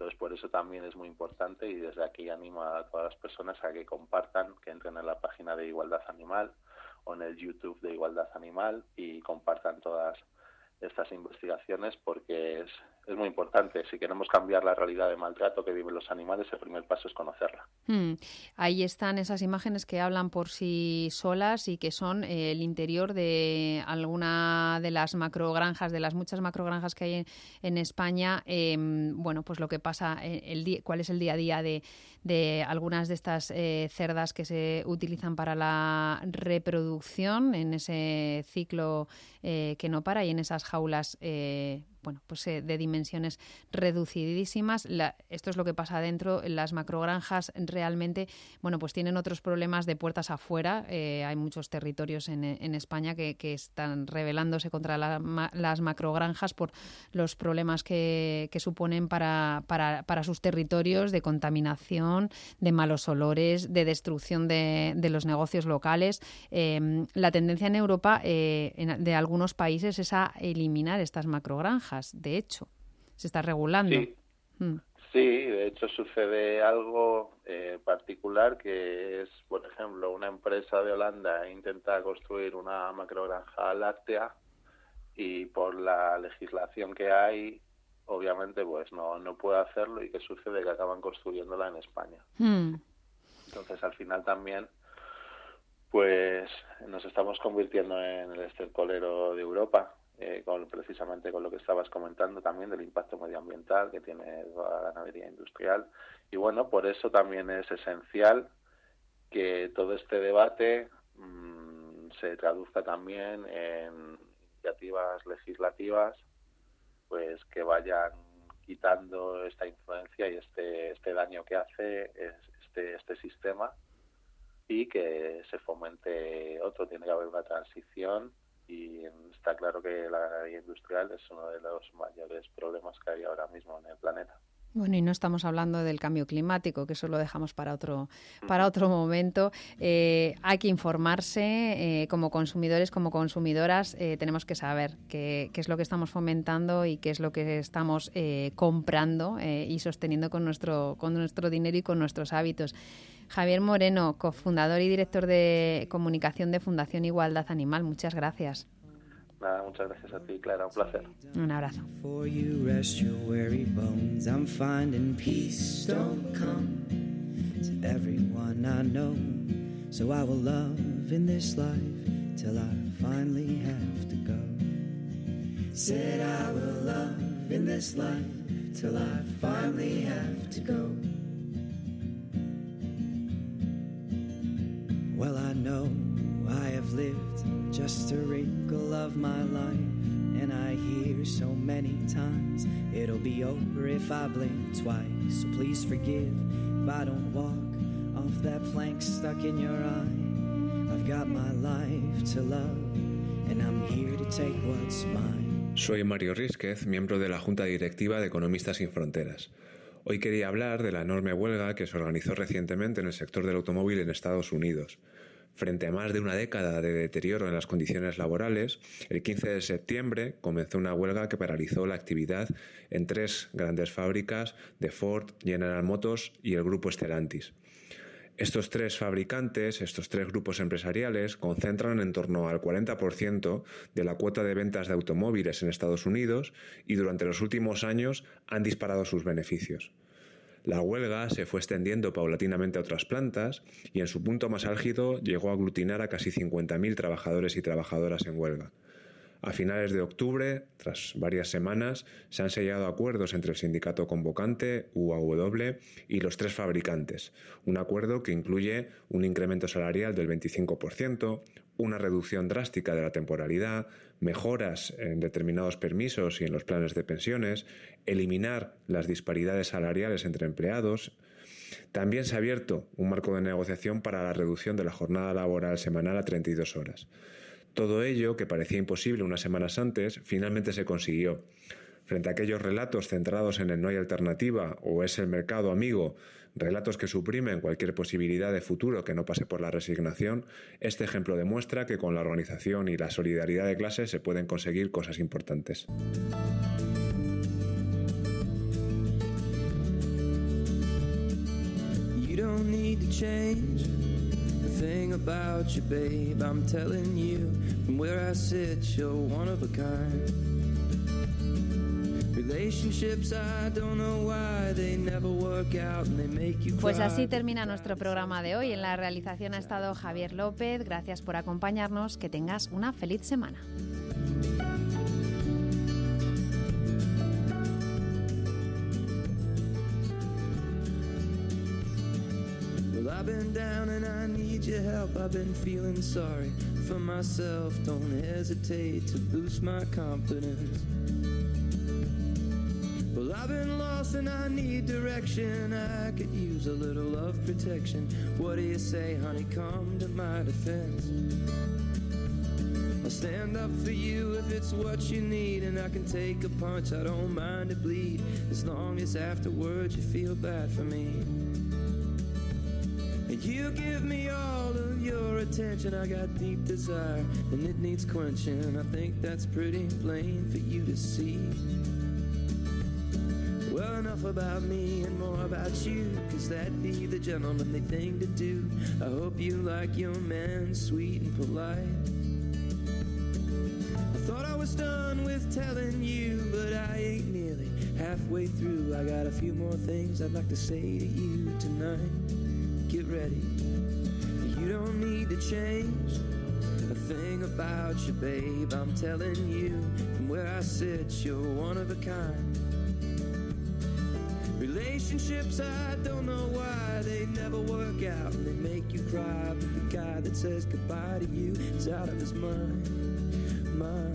entonces, por eso también es muy importante y desde aquí animo a todas las personas a que compartan, que entren en la página de Igualdad Animal o en el YouTube de Igualdad Animal y compartan todas estas investigaciones porque es, es muy importante. Si queremos cambiar la realidad de maltrato que viven los animales, el primer paso es conocerla. Hmm. Ahí están esas imágenes que hablan por sí solas y que son eh, el interior de alguna de las macrogranjas, de las muchas macrogranjas que hay en, España. Em, bueno, pues lo que pasa, eh, el cuál es el día a día de, de algunas de estas eh, cerdas que se utilizan para la reproducción en ese ciclo que no para y en esas jaulas bueno, pues eh, de dimensiones reducidísimas. esto es lo que pasa dentro. Las macrogranjas realmente, bueno, pues tienen otros problemas de puertas afuera. Eh, hay muchos territorios en, España que, están rebelándose contra las macrogranjas por los problemas que, suponen para, para, sus territorios de contaminación, de malos olores, de destrucción de, los negocios locales. Em, la tendencia en Europa eh, de algunos países es a eliminar estas macrogranjas de hecho. Se está regulando. Sí, mm. de hecho sucede algo eh, particular que es, por ejemplo, una empresa de Holanda intenta construir una macrogranja láctea y por la legislación que hay obviamente pues no, no puede hacerlo y qué sucede que acaban construyéndola en España. Mm. Entonces al final también pues nos estamos convirtiendo en el estercolero de Europa eh, con, precisamente con lo que estabas comentando también del impacto medioambiental que tiene la ganadería industrial. Y bueno, por eso también es esencial que todo este debate mm, se traduzca también en iniciativas legislativas pues que vayan quitando esta influencia y este este daño que hace este este sistema y que se fomente otro. Tiene que haber una transición y está claro que la ganadería industrial es uno de los mayores problemas que hay ahora mismo en el planeta. Bueno, y no estamos hablando del cambio climático, que eso lo dejamos para otro, para otro momento. Eh, hay que informarse eh, como consumidores, como consumidoras, eh, tenemos que saber qué, qué, es lo que estamos fomentando y qué es lo que estamos comprando y sosteniendo con nuestro, con nuestro dinero y con nuestros hábitos. Javier Moreno, cofundador y director de comunicación de Fundación Igualdad Animal, muchas gracias. Nada, muchas gracias a ti, Clara, un placer. Un abrazo. For you rest your weary bones. I'm findin' peace. Don't come. To everyone I know. So I will love in this life till I finally have to go. Said I will love in this life till I finally have to go. Well, I know I have lived just a wrinkle of my life. And I hear so many times it'll be over if I blink twice. So please forgive if I don't walk off that plank stuck in your eye. I've got my life to love, and I'm here to take what's mine. Soy Mario Rizquez, miembro de la Junta Directiva de Economistas Sin Fronteras. Hoy quería hablar de la enorme huelga que se organizó recientemente en el sector del automóvil en Estados Unidos. Frente a más de una década de deterioro en las condiciones laborales, el 15 de septiembre comenzó una huelga que paralizó la actividad en tres grandes fábricas de Ford, General Motors y el grupo Stellantis. Estos tres fabricantes, estos tres grupos empresariales, concentran en torno al 40% de la cuota de ventas de automóviles en Estados Unidos y durante los últimos años han disparado sus beneficios. La huelga se fue extendiendo paulatinamente a otras plantas y en su punto más álgido llegó a aglutinar a casi 50.000 trabajadores y trabajadoras en huelga. A finales de octubre, tras varias semanas, se han sellado acuerdos entre el sindicato convocante, UAW, y los tres fabricantes. Un acuerdo que incluye un incremento salarial del 25%, una reducción drástica de la temporalidad, mejoras en determinados permisos y en los planes de pensiones, eliminar las disparidades salariales entre empleados. También se ha abierto un marco de negociación para la reducción de la jornada laboral semanal a 32 horas. Todo ello, que parecía imposible unas semanas antes, finalmente se consiguió. Frente a aquellos relatos centrados en el no hay alternativa o es el mercado amigo, relatos que suprimen cualquier posibilidad de futuro que no pase por la resignación, este ejemplo demuestra que con la organización y la solidaridad de clase se pueden conseguir cosas importantes. Pues así termina nuestro programa de hoy. En la realización ha estado Javier López. Gracias por acompañarnos. Que tengas una feliz semana. I've been down and I need your help. I've been feeling sorry for myself. Don't hesitate to boost my confidence. I've been lost and I need direction. I could use a little love protection. What do you say, honey? Come to my defense. I'll stand up for you if it's what you need, and I can take a punch. I don't mind to bleed as long as afterwards you feel bad for me. And you give me all of your attention. I got deep desire and it needs quenching. I think that's pretty plain for you to see. Enough about me and more about you, cause that'd be the gentlemanly thing to do. I hope you like your man sweet and polite. I thought I was done with telling you, but I ain't nearly halfway through. I got a few more things I'd like to say to you tonight get ready. You don't need to change a thing about you, babe. I'm telling you, from where I sit, you're one of a kind. Relationships, I don't know why they never work out and they make you cry. But the guy that says goodbye to you is out of his mind, mind.